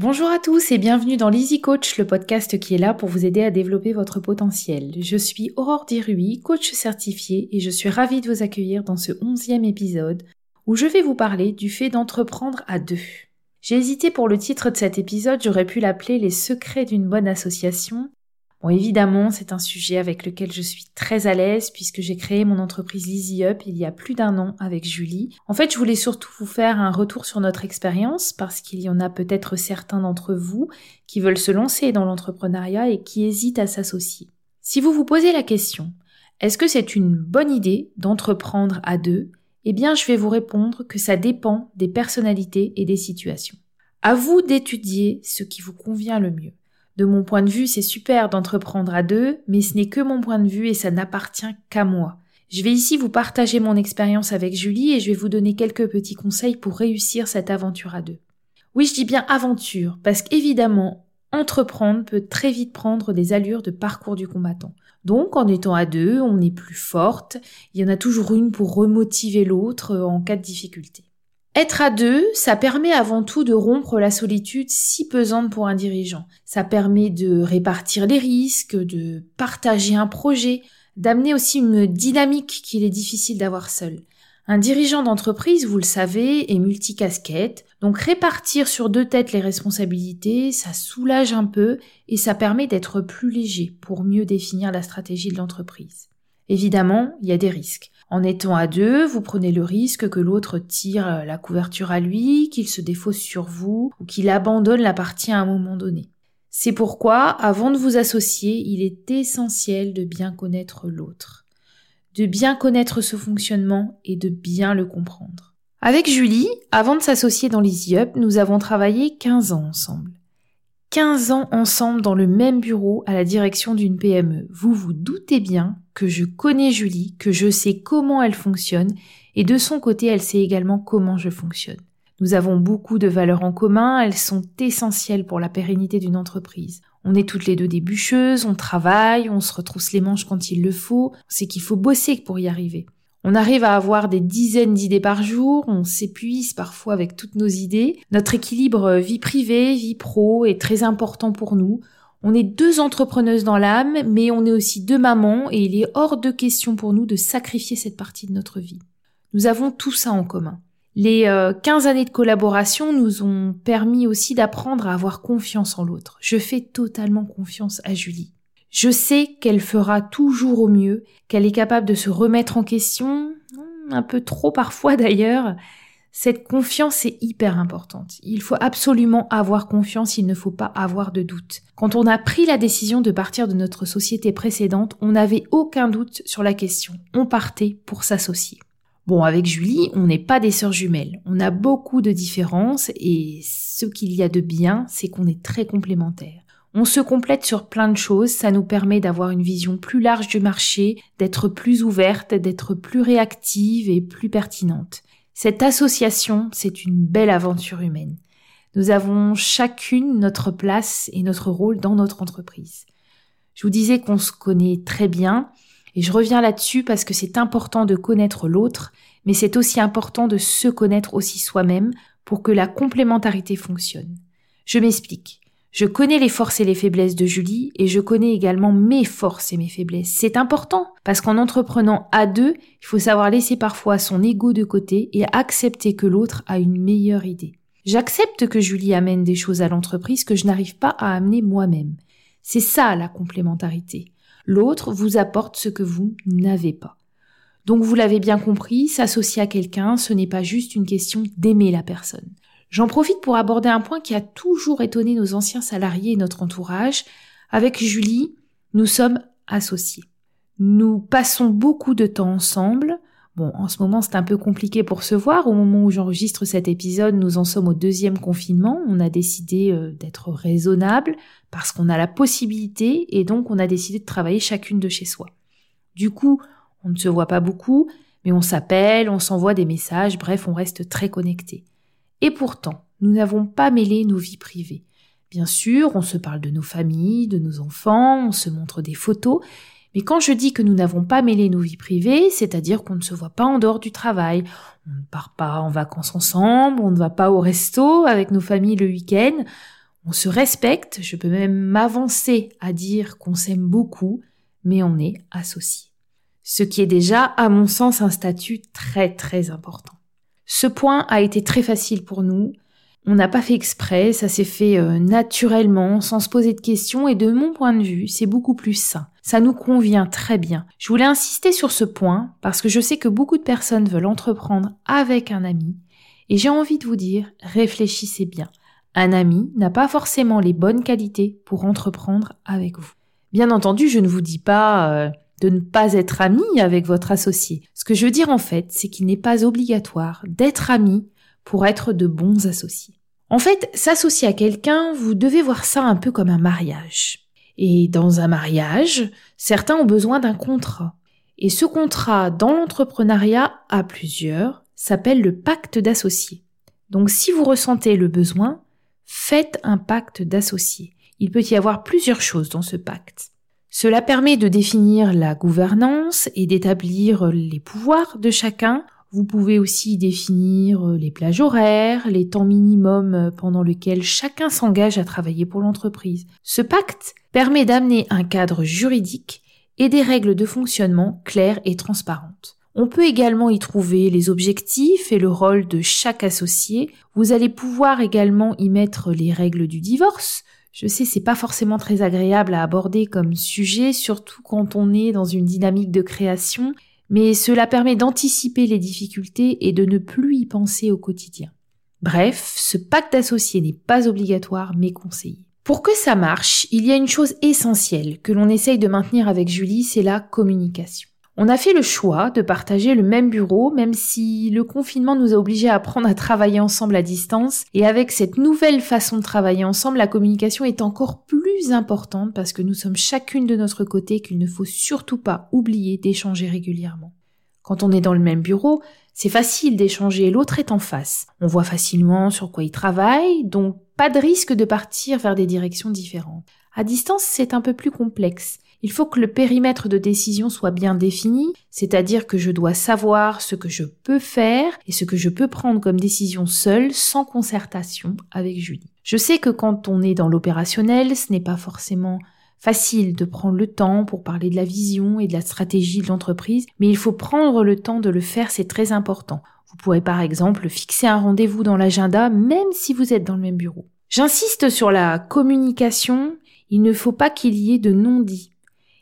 Bonjour à tous et bienvenue dans l'Easy Coach, le podcast qui est là pour vous aider à développer votre potentiel. Je suis Aurore Dirui, coach certifié et je suis ravie de vous accueillir dans ce onzième épisode où je vais vous parler du fait d'entreprendre à deux. J'ai hésité pour le titre de cet épisode, j'aurais pu l'appeler Les secrets d'une bonne association, Bon, évidemment, c'est un sujet avec lequel je suis très à l'aise puisque j'ai créé mon entreprise Easy Up il y a plus d'un an avec Julie. En fait, je voulais surtout vous faire un retour sur notre expérience parce qu'il y en a peut-être certains d'entre vous qui veulent se lancer dans l'entrepreneuriat et qui hésitent à s'associer. Si vous vous posez la question, est-ce que c'est une bonne idée d'entreprendre à deux? Eh bien, je vais vous répondre que ça dépend des personnalités et des situations. À vous d'étudier ce qui vous convient le mieux. De mon point de vue, c'est super d'entreprendre à deux, mais ce n'est que mon point de vue et ça n'appartient qu'à moi. Je vais ici vous partager mon expérience avec Julie et je vais vous donner quelques petits conseils pour réussir cette aventure à deux. Oui, je dis bien aventure, parce qu'évidemment, entreprendre peut très vite prendre des allures de parcours du combattant. Donc, en étant à deux, on est plus forte, il y en a toujours une pour remotiver l'autre en cas de difficulté. Être à deux, ça permet avant tout de rompre la solitude si pesante pour un dirigeant. Ça permet de répartir les risques, de partager un projet, d'amener aussi une dynamique qu'il est difficile d'avoir seul. Un dirigeant d'entreprise, vous le savez, est multicasquette, donc répartir sur deux têtes les responsabilités, ça soulage un peu et ça permet d'être plus léger pour mieux définir la stratégie de l'entreprise. Évidemment, il y a des risques. En étant à deux, vous prenez le risque que l'autre tire la couverture à lui, qu'il se défausse sur vous ou qu'il abandonne la partie à un moment donné. C'est pourquoi, avant de vous associer, il est essentiel de bien connaître l'autre, de bien connaître ce fonctionnement et de bien le comprendre. Avec Julie, avant de s'associer dans l'Easy Up, nous avons travaillé 15 ans ensemble. 15 ans ensemble dans le même bureau à la direction d'une PME. Vous vous doutez bien que je connais Julie, que je sais comment elle fonctionne, et de son côté, elle sait également comment je fonctionne. Nous avons beaucoup de valeurs en commun, elles sont essentielles pour la pérennité d'une entreprise. On est toutes les deux des on travaille, on se retrousse les manches quand il le faut, on sait qu'il faut bosser pour y arriver. On arrive à avoir des dizaines d'idées par jour, on s'épuise parfois avec toutes nos idées. Notre équilibre vie privée, vie pro est très important pour nous. On est deux entrepreneuses dans l'âme, mais on est aussi deux mamans et il est hors de question pour nous de sacrifier cette partie de notre vie. Nous avons tout ça en commun. Les 15 euh, années de collaboration nous ont permis aussi d'apprendre à avoir confiance en l'autre. Je fais totalement confiance à Julie. Je sais qu'elle fera toujours au mieux, qu'elle est capable de se remettre en question, un peu trop parfois d'ailleurs. Cette confiance est hyper importante. Il faut absolument avoir confiance, il ne faut pas avoir de doute. Quand on a pris la décision de partir de notre société précédente, on n'avait aucun doute sur la question. On partait pour s'associer. Bon, avec Julie, on n'est pas des sœurs jumelles. On a beaucoup de différences et ce qu'il y a de bien, c'est qu'on est très complémentaires. On se complète sur plein de choses, ça nous permet d'avoir une vision plus large du marché, d'être plus ouverte, d'être plus réactive et plus pertinente. Cette association, c'est une belle aventure humaine. Nous avons chacune notre place et notre rôle dans notre entreprise. Je vous disais qu'on se connaît très bien, et je reviens là-dessus parce que c'est important de connaître l'autre, mais c'est aussi important de se connaître aussi soi-même pour que la complémentarité fonctionne. Je m'explique. Je connais les forces et les faiblesses de Julie et je connais également mes forces et mes faiblesses. C'est important parce qu'en entreprenant à deux, il faut savoir laisser parfois son ego de côté et accepter que l'autre a une meilleure idée. J'accepte que Julie amène des choses à l'entreprise que je n'arrive pas à amener moi-même. C'est ça la complémentarité. L'autre vous apporte ce que vous n'avez pas. Donc vous l'avez bien compris, s'associer à quelqu'un, ce n'est pas juste une question d'aimer la personne. J'en profite pour aborder un point qui a toujours étonné nos anciens salariés et notre entourage. Avec Julie, nous sommes associés. Nous passons beaucoup de temps ensemble. Bon, en ce moment, c'est un peu compliqué pour se voir. Au moment où j'enregistre cet épisode, nous en sommes au deuxième confinement. On a décidé euh, d'être raisonnable parce qu'on a la possibilité et donc on a décidé de travailler chacune de chez soi. Du coup, on ne se voit pas beaucoup, mais on s'appelle, on s'envoie des messages, bref, on reste très connectés. Et pourtant, nous n'avons pas mêlé nos vies privées. Bien sûr, on se parle de nos familles, de nos enfants, on se montre des photos, mais quand je dis que nous n'avons pas mêlé nos vies privées, c'est-à-dire qu'on ne se voit pas en dehors du travail, on ne part pas en vacances ensemble, on ne va pas au resto avec nos familles le week-end, On se respecte, je peux même m'avancer à dire qu'on s'aime beaucoup, mais on est associé. Ce qui est déjà, à mon sens, un statut très très important. Ce point a été très facile pour nous. On n'a pas fait exprès, ça s'est fait euh, naturellement, sans se poser de questions, et de mon point de vue, c'est beaucoup plus sain. Ça nous convient très bien. Je voulais insister sur ce point parce que je sais que beaucoup de personnes veulent entreprendre avec un ami, et j'ai envie de vous dire, réfléchissez bien. Un ami n'a pas forcément les bonnes qualités pour entreprendre avec vous. Bien entendu, je ne vous dis pas euh, de ne pas être ami avec votre associé. Ce que je veux dire en fait, c'est qu'il n'est pas obligatoire d'être ami pour être de bons associés. En fait, s'associer à quelqu'un, vous devez voir ça un peu comme un mariage. Et dans un mariage, certains ont besoin d'un contrat. Et ce contrat dans l'entrepreneuriat à plusieurs s'appelle le pacte d'associés. Donc si vous ressentez le besoin, faites un pacte d'associés. Il peut y avoir plusieurs choses dans ce pacte. Cela permet de définir la gouvernance et d'établir les pouvoirs de chacun. Vous pouvez aussi définir les plages horaires, les temps minimums pendant lesquels chacun s'engage à travailler pour l'entreprise. Ce pacte permet d'amener un cadre juridique et des règles de fonctionnement claires et transparentes. On peut également y trouver les objectifs et le rôle de chaque associé. Vous allez pouvoir également y mettre les règles du divorce, je sais, c'est pas forcément très agréable à aborder comme sujet, surtout quand on est dans une dynamique de création, mais cela permet d'anticiper les difficultés et de ne plus y penser au quotidien. Bref, ce pacte d'associés n'est pas obligatoire mais conseillé. Pour que ça marche, il y a une chose essentielle que l'on essaye de maintenir avec Julie, c'est la communication. On a fait le choix de partager le même bureau, même si le confinement nous a obligés à apprendre à travailler ensemble à distance. Et avec cette nouvelle façon de travailler ensemble, la communication est encore plus importante parce que nous sommes chacune de notre côté qu'il ne faut surtout pas oublier d'échanger régulièrement. Quand on est dans le même bureau, c'est facile d'échanger, l'autre est en face. On voit facilement sur quoi il travaille, donc pas de risque de partir vers des directions différentes. À distance, c'est un peu plus complexe. Il faut que le périmètre de décision soit bien défini, c'est-à-dire que je dois savoir ce que je peux faire et ce que je peux prendre comme décision seule sans concertation avec Julie. Je sais que quand on est dans l'opérationnel, ce n'est pas forcément facile de prendre le temps pour parler de la vision et de la stratégie de l'entreprise, mais il faut prendre le temps de le faire, c'est très important. Vous pourrez par exemple fixer un rendez-vous dans l'agenda même si vous êtes dans le même bureau. J'insiste sur la communication, il ne faut pas qu'il y ait de non-dit.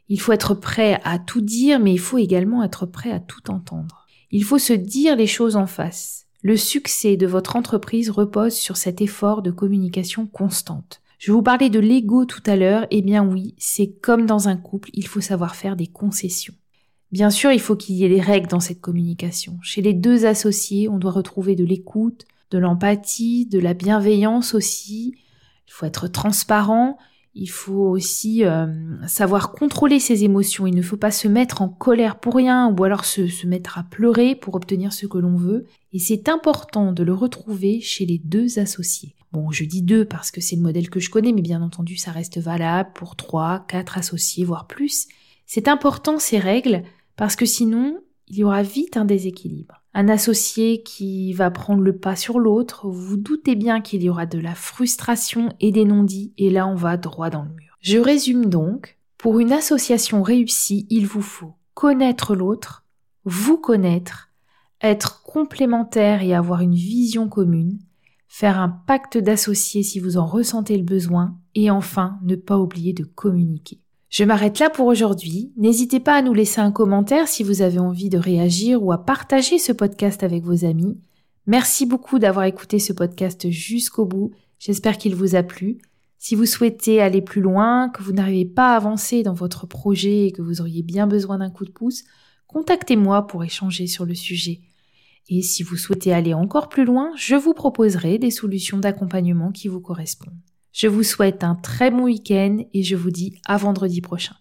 Il faut être prêt à tout dire, mais il faut également être prêt à tout entendre. Il faut se dire les choses en face. Le succès de votre entreprise repose sur cet effort de communication constante. Je vous parlais de l'ego tout à l'heure, eh bien oui, c'est comme dans un couple, il faut savoir faire des concessions. Bien sûr, il faut qu'il y ait des règles dans cette communication. Chez les deux associés, on doit retrouver de l'écoute, de l'empathie, de la bienveillance aussi. Il faut être transparent, il faut aussi euh, savoir contrôler ses émotions. Il ne faut pas se mettre en colère pour rien ou alors se, se mettre à pleurer pour obtenir ce que l'on veut. Et c'est important de le retrouver chez les deux associés. Bon, je dis deux parce que c'est le modèle que je connais, mais bien entendu, ça reste valable pour trois, quatre associés, voire plus. C'est important ces règles parce que sinon, il y aura vite un déséquilibre un associé qui va prendre le pas sur l'autre, vous doutez bien qu'il y aura de la frustration et des non-dits, et là on va droit dans le mur. Je résume donc, pour une association réussie, il vous faut connaître l'autre, vous connaître, être complémentaire et avoir une vision commune, faire un pacte d'associés si vous en ressentez le besoin, et enfin ne pas oublier de communiquer. Je m'arrête là pour aujourd'hui. N'hésitez pas à nous laisser un commentaire si vous avez envie de réagir ou à partager ce podcast avec vos amis. Merci beaucoup d'avoir écouté ce podcast jusqu'au bout. J'espère qu'il vous a plu. Si vous souhaitez aller plus loin, que vous n'arrivez pas à avancer dans votre projet et que vous auriez bien besoin d'un coup de pouce, contactez-moi pour échanger sur le sujet. Et si vous souhaitez aller encore plus loin, je vous proposerai des solutions d'accompagnement qui vous correspondent. Je vous souhaite un très bon week-end et je vous dis à vendredi prochain.